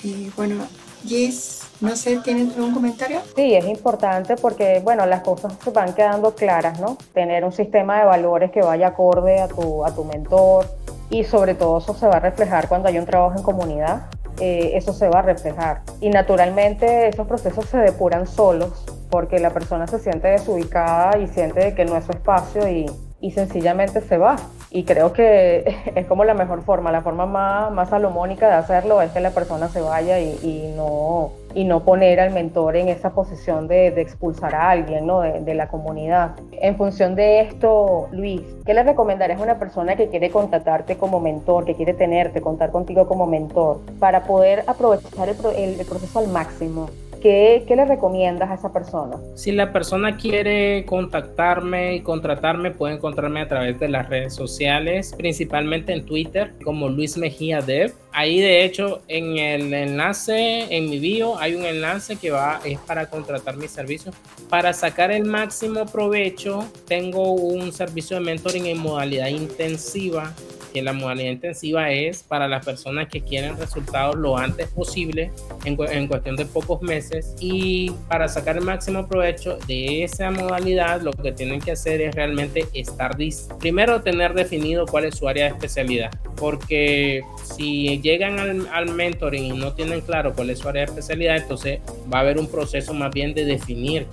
Y bueno, Gis, no sé, ¿tienen algún comentario? Sí, es importante porque, bueno, las cosas se van quedando claras, ¿no? Tener un sistema de valores que vaya acorde a tu, a tu mentor y sobre todo eso se va a reflejar cuando hay un trabajo en comunidad. Eh, eso se va a reflejar. Y naturalmente esos procesos se depuran solos porque la persona se siente desubicada y siente que no es su espacio y, y sencillamente se va. Y creo que es como la mejor forma, la forma más, más salomónica de hacerlo es que la persona se vaya y, no, y no poner al mentor en esa posición de, expulsar a alguien ¿no? de, la comunidad. En función de esto, Luis, ¿qué le recomendarías a una persona que quiere contactarte como mentor, que quiere tenerte, contar contigo como mentor, para poder aprovechar el proceso al máximo? ¿Qué, le recomiendas a esa persona? Si la persona quiere contactarme y contratarme, puede encontrarme a través de las redes sociales, principalmente en Twitter, como Luis Mejía Dev. Ahí, de hecho, en el enlace, en mi bio, hay un enlace que va, es para contratar mis servicios. Para sacar el máximo provecho, tengo un servicio de mentoring en modalidad intensiva que la modalidad intensiva es para las personas que quieren resultados lo antes posible, en, en, cuestión de pocos meses. Y para sacar el máximo provecho de esa modalidad, lo que tienen que hacer es realmente estar, primero tener definido cuál es su área de especialidad, porque si llegan al, mentoring y no tienen claro cuál es su área de especialidad, entonces va a haber un proceso más bien de definir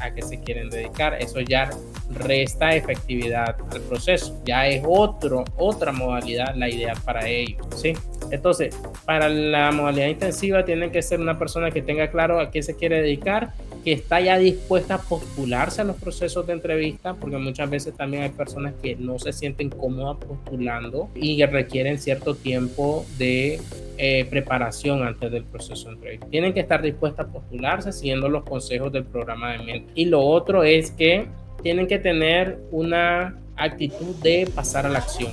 a qué se quieren dedicar. Eso ya resta efectividad al proceso. Ya es otro, otra modalidad la idea para ello. ¿sí? Entonces, para la modalidad intensiva tiene que ser una persona que tenga claro a qué se quiere dedicar, que está ya dispuesta a postularse a los procesos de entrevista, porque muchas veces también hay personas que no se sienten cómodas postulando y requieren cierto tiempo de eh, preparación antes del proceso de entrevista. Tienen que estar dispuestas a postularse siguiendo los consejos del programa de mente. Y lo otro es que tienen que tener una actitud de pasar a la acción.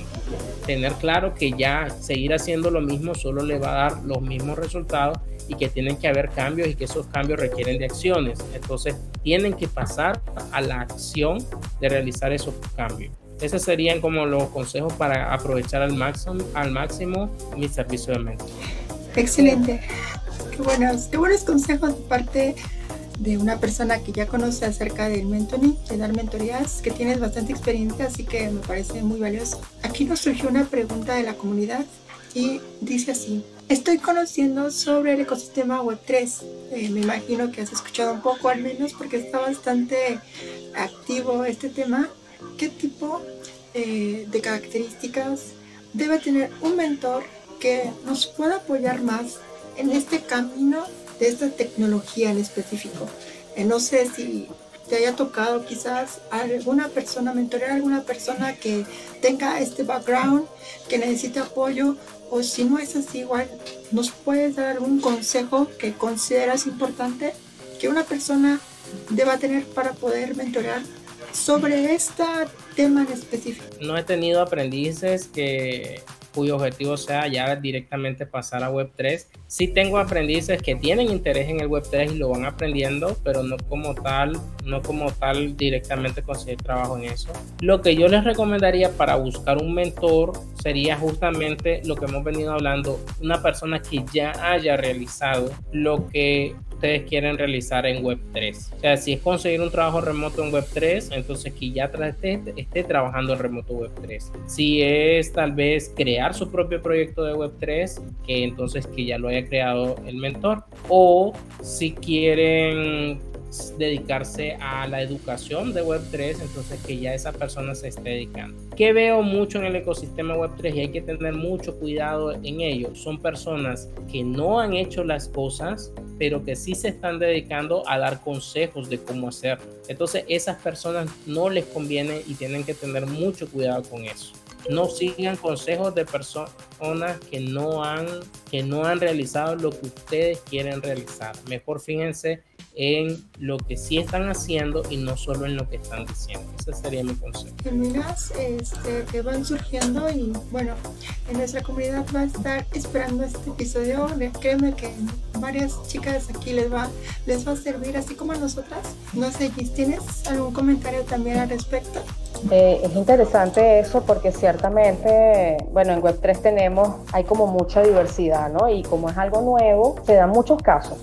Tener claro que ya seguir haciendo lo mismo solo le va a dar los mismos resultados y que tienen que haber cambios y que esos cambios requieren de acciones. Entonces tienen que pasar a la acción de realizar esos cambios. Esos serían como los consejos para aprovechar al máximo, al máximo mi servicio de mente. Excelente. Qué buenos, qué buenos consejos de parte de una persona que ya conoce acerca del mentoring, de dar mentorías, que tienes bastante experiencia, así que me parece muy valioso. Aquí nos surgió una pregunta de la comunidad y dice así, estoy conociendo sobre el ecosistema Web3. Eh, me imagino que has escuchado un poco al menos porque está bastante activo este tema. ¿Qué tipo eh, de características debe tener un mentor que nos pueda apoyar más en este camino de esta tecnología en específico. Eh, no sé si te haya tocado quizás alguna persona, mentorear a alguna persona que tenga este background, que necesite apoyo, o si no es así, igual, ¿nos puedes dar algún consejo que consideras importante que una persona deba tener para poder mentorear sobre este tema en específico? No he tenido aprendices que cuyo objetivo sea ya directamente pasar a Web3. Sí tengo aprendices que tienen interés en el Web3 y lo van aprendiendo, pero no como tal, no como tal directamente conseguir trabajo en eso. Lo que yo les recomendaría para buscar un mentor sería justamente lo que hemos venido hablando, una persona que ya haya realizado lo que ustedes quieren realizar en Web3. O sea, si es conseguir un trabajo remoto en Web3, entonces que ya esté, esté trabajando en remoto Web3. Si es tal vez crear su propio proyecto de Web3, que entonces que ya lo haya creado el mentor. O si quieren dedicarse a la educación de Web3, entonces que ya esa persona se esté dedicando. Que veo mucho en el ecosistema Web3 y hay que tener mucho cuidado en ello. Son personas que no han hecho las cosas, pero que sí se están dedicando a dar consejos de cómo hacerlo. Entonces esas personas no les conviene y tienen que tener mucho cuidado con eso no sigan consejos de personas que no han que no han realizado lo que ustedes quieren realizar. Mejor fíjense en lo que sí están haciendo y no solo en lo que están diciendo. Ese sería mi consejo. Terminas este, que van surgiendo y bueno, en nuestra comunidad va a estar esperando este episodio. Créeme que varias chicas aquí les va, les va a servir, así como a nosotras. No sé, ¿tienes algún comentario también al respecto? Eh, es interesante eso porque ciertamente, bueno, en Web3 tenemos, hay como mucha diversidad, ¿no? Y como es algo nuevo, se dan muchos casos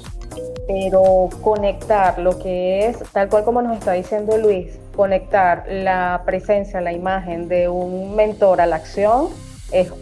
pero conectar lo que es, tal cual como nos está diciendo Luis, conectar la presencia, la imagen de un mentor a la acción es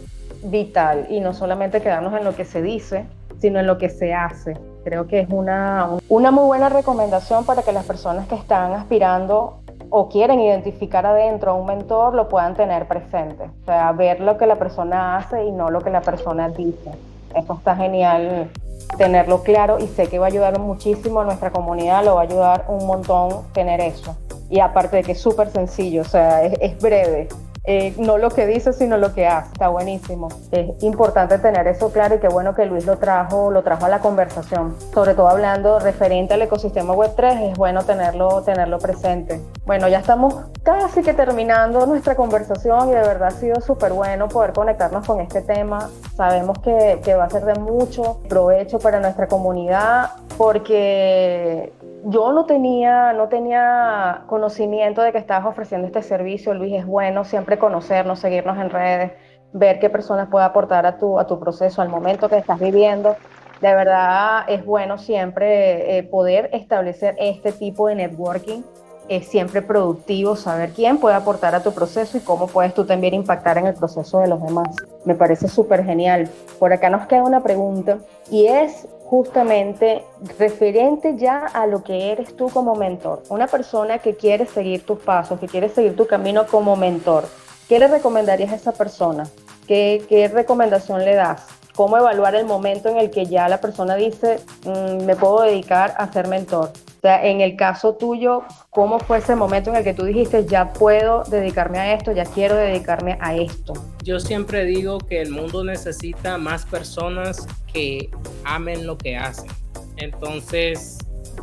vital y no solamente quedarnos en lo que se dice, sino en lo que se hace. Creo que es una, una muy buena recomendación para que las personas que están aspirando o quieren identificar adentro a un mentor, lo puedan tener presente. O sea, ver lo que la persona hace y no lo que la persona dice. Eso está genial tenerlo claro y sé que va a ayudar muchísimo a nuestra comunidad, lo va a ayudar un montón tener eso. Y aparte de que es súper sencillo, o sea, es breve, eh, no lo que dice, sino lo que hace. Está buenísimo. Es importante tener eso claro y qué bueno que Luis lo trajo, lo trajo a la conversación. Sobre todo hablando referente al ecosistema Web3, es bueno tenerlo, tenerlo presente. Bueno, ya estamos casi que terminando nuestra conversación y de verdad ha sido súper bueno poder conectarnos con este tema. Sabemos que, que va a ser de mucho provecho para nuestra comunidad porque yo no tenía, no tenía conocimiento de que estabas ofreciendo este servicio, Luis, es bueno siempre conocernos, seguirnos en redes, ver qué personas puede aportar a tu, a tu proceso, al momento que estás viviendo. De verdad es bueno siempre eh, poder establecer este tipo de networking. Es siempre productivo saber quién puede aportar a tu proceso y cómo puedes tú también impactar en el proceso de los demás. Me parece súper genial. Por acá nos queda una pregunta y es justamente referente ya a lo que eres tú como mentor. Una persona que quiere seguir tus pasos, que quiere seguir tu camino como mentor. ¿Qué le recomendarías a esa persona? ¿Qué, recomendación le das? ¿Cómo evaluar el momento en el que ya la persona dice, mm, me puedo dedicar a ser mentor? Sea, en el caso tuyo, ¿cómo fue ese momento en el que tú dijiste, ya puedo dedicarme a esto, ya quiero dedicarme a esto? Yo siempre digo que el mundo necesita más personas que amen lo que hacen. Entonces,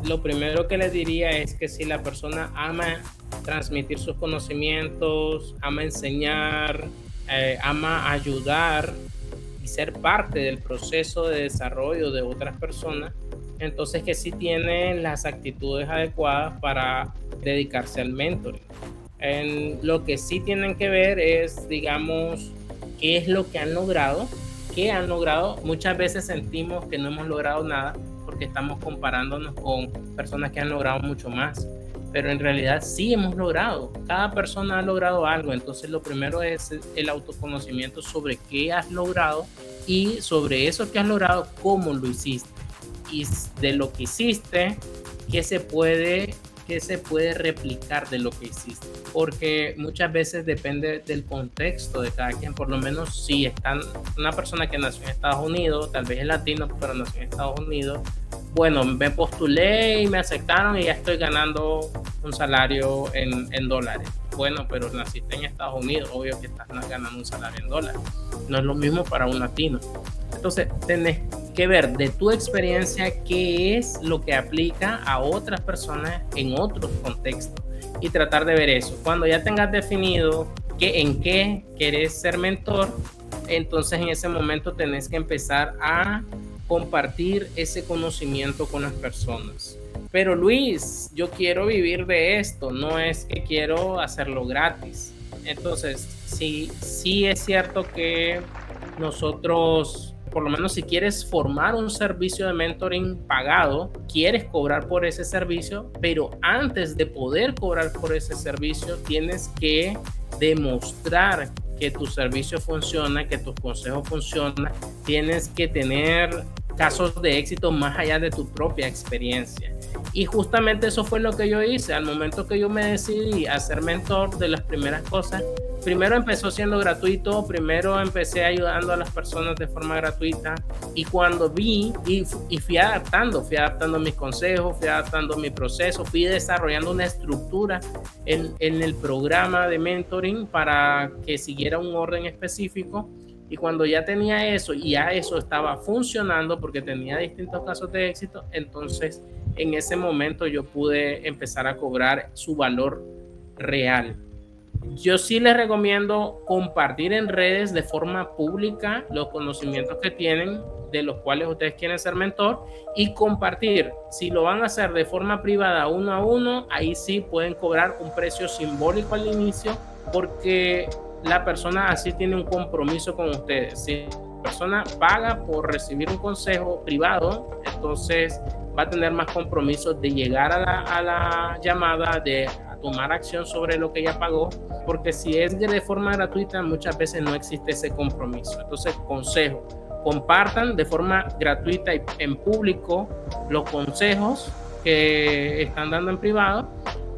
lo primero que les diría es que si la persona ama transmitir sus conocimientos, ama enseñar, eh, ama ayudar y ser parte del proceso de desarrollo de otras personas, entonces que sí tienen las actitudes adecuadas para dedicarse al mentoring. En lo que sí tienen que ver es, digamos, qué es lo que han logrado, qué han logrado. Muchas veces sentimos que no hemos logrado nada porque estamos comparándonos con personas que han logrado mucho más. Pero en realidad sí hemos logrado. Cada persona ha logrado algo. Entonces lo primero es el autoconocimiento sobre qué has logrado y sobre eso que has logrado, cómo lo hiciste de lo que hiciste, qué se puede qué se puede replicar de lo que hiciste. Porque muchas veces depende del contexto de cada quien. Por lo menos si están una persona que nació en Estados Unidos, tal vez es latino, pero nació en Estados Unidos. Bueno, me postulé y me aceptaron y ya estoy ganando un salario en, en dólares. Bueno, pero naciste en Estados Unidos, obvio que estás ganando un salario en dólares. No es lo mismo para un latino. Entonces, tenés que ver de tu experiencia qué es lo que aplica a otras personas en otros contextos y tratar de ver eso. Cuando ya tengas definido que, en qué querés ser mentor, entonces en ese momento tenés que empezar a compartir ese conocimiento con las personas. Pero Luis, yo quiero vivir de esto, no es que quiero hacerlo gratis. Entonces, sí, sí es cierto que nosotros por lo menos si quieres formar un servicio de mentoring pagado, quieres cobrar por ese servicio, pero antes de poder cobrar por ese servicio, tienes que demostrar que tu servicio funciona, que tu consejo funciona, tienes que tener casos de éxito más allá de tu propia experiencia. Y justamente eso fue lo que yo hice. Al momento que yo me decidí a ser mentor de las primeras cosas, primero empezó siendo gratuito, primero empecé ayudando a las personas de forma gratuita y cuando vi y, fui adaptando, fui adaptando mis consejos, fui adaptando mi proceso, fui desarrollando una estructura en, en el programa de mentoring para que siguiera un orden específico. Y cuando ya tenía eso y ya eso estaba funcionando porque tenía distintos casos de éxito, entonces en ese momento yo pude empezar a cobrar su valor real yo sí les recomiendo compartir en redes de forma pública los conocimientos que tienen de los cuales ustedes quieren ser mentor y compartir. Si lo van a hacer de forma privada uno a uno, ahí sí pueden cobrar un precio simbólico al inicio porque la persona así tiene un compromiso con ustedes. Si la persona paga por recibir un consejo privado, entonces va a tener más compromiso de llegar a la, a la llamada, de tomar acción sobre lo que ya pagó, porque si es de forma gratuita, muchas veces no existe ese compromiso. Entonces, consejo, compartan de forma gratuita y en público los consejos que están dando en privado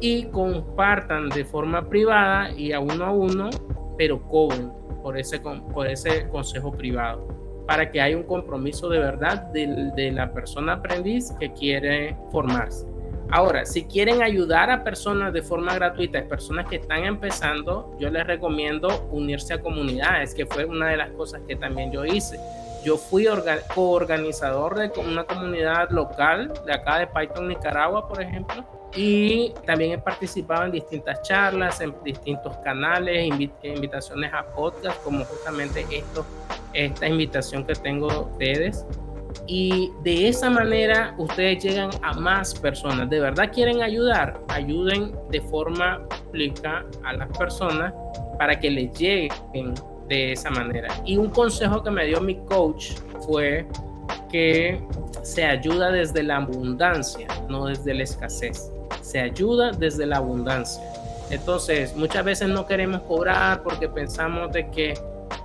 y compartan de forma privada y a uno a uno, pero cobren por ese, por ese consejo privado para que haya un compromiso de verdad de, la persona aprendiz que quiere formarse. Ahora, si quieren ayudar a personas de forma gratuita, personas que están empezando, yo les recomiendo unirse a comunidades, que fue una de las cosas que también yo hice. Yo fui coorganizador de una comunidad local de acá de Python, Nicaragua, por ejemplo, y también he participado en distintas charlas, en distintos canales, invitaciones a podcast, como justamente esto, esta invitación que tengo de ustedes y de esa manera ustedes llegan a más personas. De verdad quieren ayudar, ayuden de forma pública a las personas para que les lleguen de esa manera. Y un consejo que me dio mi coach fue que se ayuda desde la abundancia, no desde la escasez. Se ayuda desde la abundancia. Entonces, muchas veces no queremos cobrar porque pensamos de que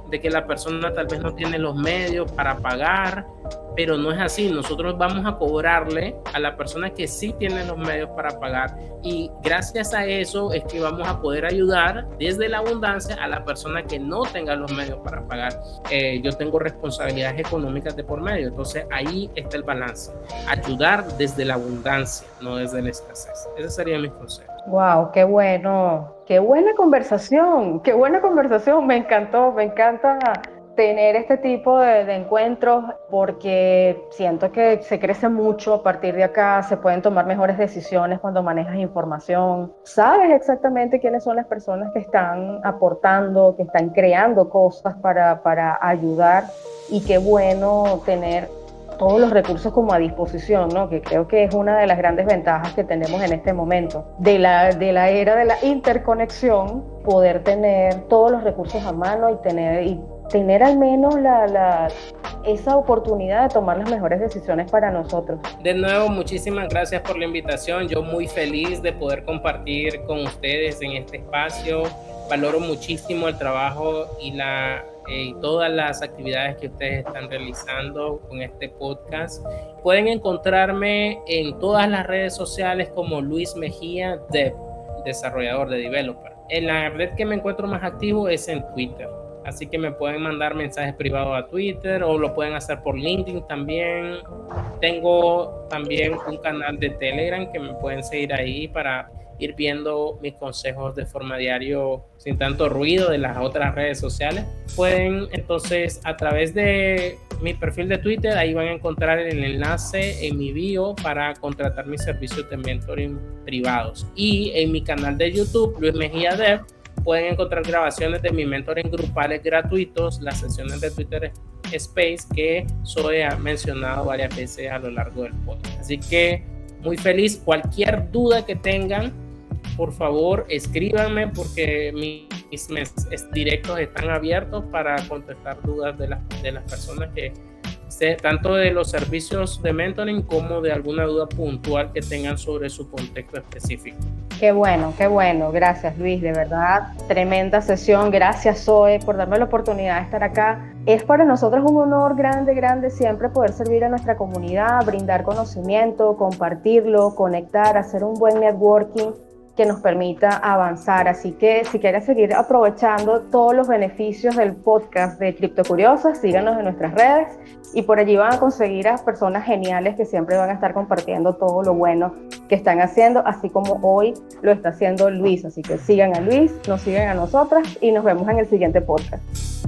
de que la persona tal vez no tiene los medios para pagar, pero no es así. Nosotros vamos a cobrarle a la persona que sí tiene los medios para pagar y gracias a eso es que vamos a poder ayudar desde la abundancia a la persona que no tenga los medios para pagar. Eh, yo tengo responsabilidades económicas de por medio, entonces ahí está el balance. Ayudar desde la abundancia, no desde la escasez. Ese sería mi consejo. Wow, qué bueno, qué buena conversación, qué buena conversación, me encantó, me encanta tener este tipo de, encuentros porque siento que se crece mucho a partir de acá, se pueden tomar mejores decisiones cuando manejas información, sabes exactamente quiénes son las personas que están aportando, que están creando cosas para, para ayudar y qué bueno tener todos los recursos como a disposición, ¿no? que creo que es una de las grandes ventajas que tenemos en este momento. De la, de la era de la interconexión, poder tener todos los recursos a mano y tener, y tener al menos la, la, esa oportunidad de tomar las mejores decisiones para nosotros. De nuevo, muchísimas gracias por la invitación. Yo muy feliz de poder compartir con ustedes en este espacio. Valoro muchísimo el trabajo y la y todas las actividades que ustedes están realizando con este podcast. Pueden encontrarme en todas las redes sociales como Luis Mejía, Dev, desarrollador de developer. En la red que me encuentro más activo es en Twitter. Así que me pueden mandar mensajes privados a Twitter o lo pueden hacer por LinkedIn también. Tengo también un canal de Telegram que me pueden seguir ahí para ir viendo mis consejos de forma diario sin tanto ruido de las otras redes sociales. Pueden entonces a través de mi perfil de Twitter, ahí van a encontrar el enlace en mi bio para contratar mis servicios de mentoring privados. Y en mi canal de YouTube, Luis Mejía Dev, pueden encontrar grabaciones de mi mentoring grupales gratuitos, las sesiones de Twitter Space que Zoe ha mencionado varias veces a lo largo del podcast. Así que muy feliz. Cualquier duda que tengan, por favor escríbanme porque mis mensajes directos están abiertos para contestar dudas de, de las personas que tanto de los servicios de mentoring como de alguna duda puntual que tengan sobre su contexto específico. Qué bueno, qué bueno. Gracias Luis, de verdad. Tremenda sesión. Gracias Zoe por darme la oportunidad de estar acá. Es para nosotros un honor grande, grande siempre poder servir a nuestra comunidad, brindar conocimiento, compartirlo, conectar, hacer un buen networking que nos permita avanzar. Así que si quieres seguir aprovechando todos los beneficios del podcast de Cripto Curiosas, síganos en nuestras redes y por allí van a conseguir a personas geniales que siempre van a estar compartiendo todo lo bueno que están haciendo, así como hoy lo está haciendo Luis. Así que sigan a Luis, nos sigan a nosotras y nos vemos en el siguiente podcast.